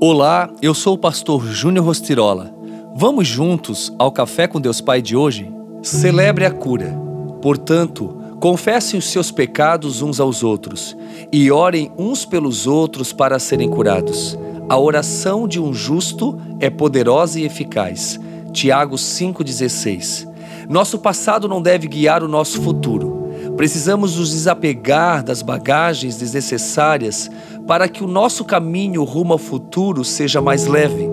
Olá, eu sou o pastor Júnior Rostirola. Vamos juntos ao Café com Deus Pai de hoje? Celebre a cura. Portanto, confessem os seus pecados uns aos outros e orem uns pelos outros para serem curados. A oração de um justo é poderosa e eficaz. Tiago 5,16. Nosso passado não deve guiar o nosso futuro. Precisamos nos desapegar das bagagens desnecessárias para que o nosso caminho rumo ao futuro seja mais leve.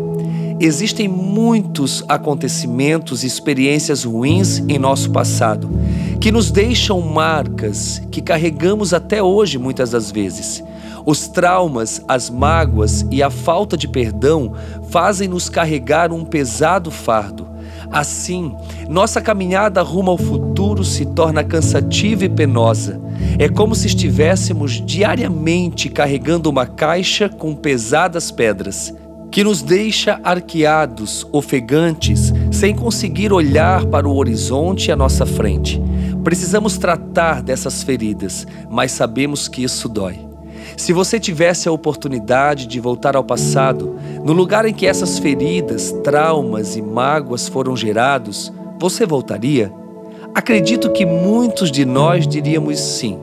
Existem muitos acontecimentos e experiências ruins em nosso passado que nos deixam marcas que carregamos até hoje muitas das vezes. Os traumas, as mágoas e a falta de perdão fazem-nos carregar um pesado fardo. Assim, nossa caminhada rumo ao futuro se torna cansativa e penosa. É como se estivéssemos diariamente carregando uma caixa com pesadas pedras, que nos deixa arqueados, ofegantes, sem conseguir olhar para o horizonte à nossa frente. Precisamos tratar dessas feridas, mas sabemos que isso dói. Se você tivesse a oportunidade de voltar ao passado, no lugar em que essas feridas, traumas e mágoas foram gerados, você voltaria? Acredito que muitos de nós diríamos sim.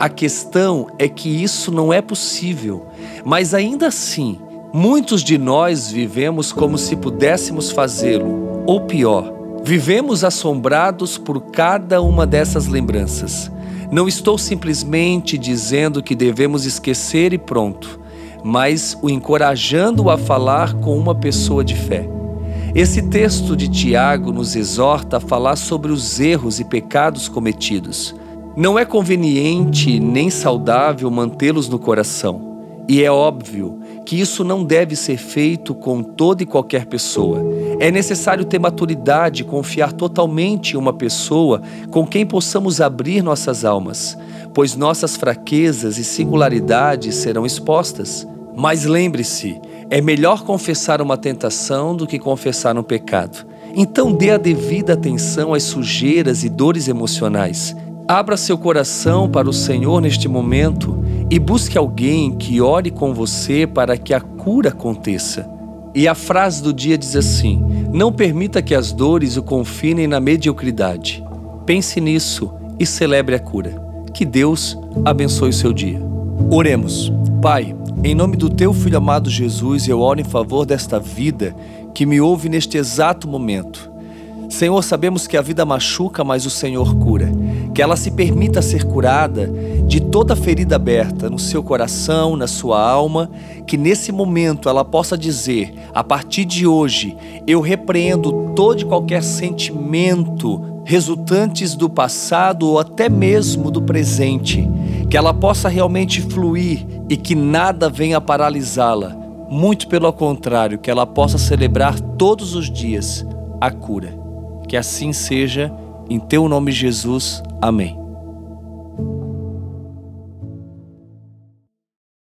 A questão é que isso não é possível, mas ainda assim, muitos de nós vivemos como se pudéssemos fazê-lo, ou pior, vivemos assombrados por cada uma dessas lembranças. Não estou simplesmente dizendo que devemos esquecer e pronto, mas o encorajando a falar com uma pessoa de fé. Esse texto de Tiago nos exorta a falar sobre os erros e pecados cometidos. Não é conveniente nem saudável mantê-los no coração. E é óbvio que isso não deve ser feito com toda e qualquer pessoa. É necessário ter maturidade e confiar totalmente em uma pessoa com quem possamos abrir nossas almas, pois nossas fraquezas e singularidades serão expostas. Mas lembre-se, é melhor confessar uma tentação do que confessar um pecado. Então dê a devida atenção às sujeiras e dores emocionais. Abra seu coração para o Senhor neste momento e busque alguém que ore com você para que a cura aconteça. E a frase do dia diz assim: Não permita que as dores o confinem na mediocridade. Pense nisso e celebre a cura. Que Deus abençoe o seu dia. Oremos. Pai, em nome do teu filho amado Jesus, eu oro em favor desta vida que me ouve neste exato momento. Senhor, sabemos que a vida machuca, mas o Senhor cura. Que ela se permita ser curada de toda ferida aberta no seu coração, na sua alma, que nesse momento ela possa dizer: a partir de hoje, eu repreendo todo e qualquer sentimento resultantes do passado ou até mesmo do presente, que ela possa realmente fluir e que nada venha paralisá-la. Muito pelo contrário, que ela possa celebrar todos os dias a cura. Que assim seja, em teu nome, Jesus. Amém.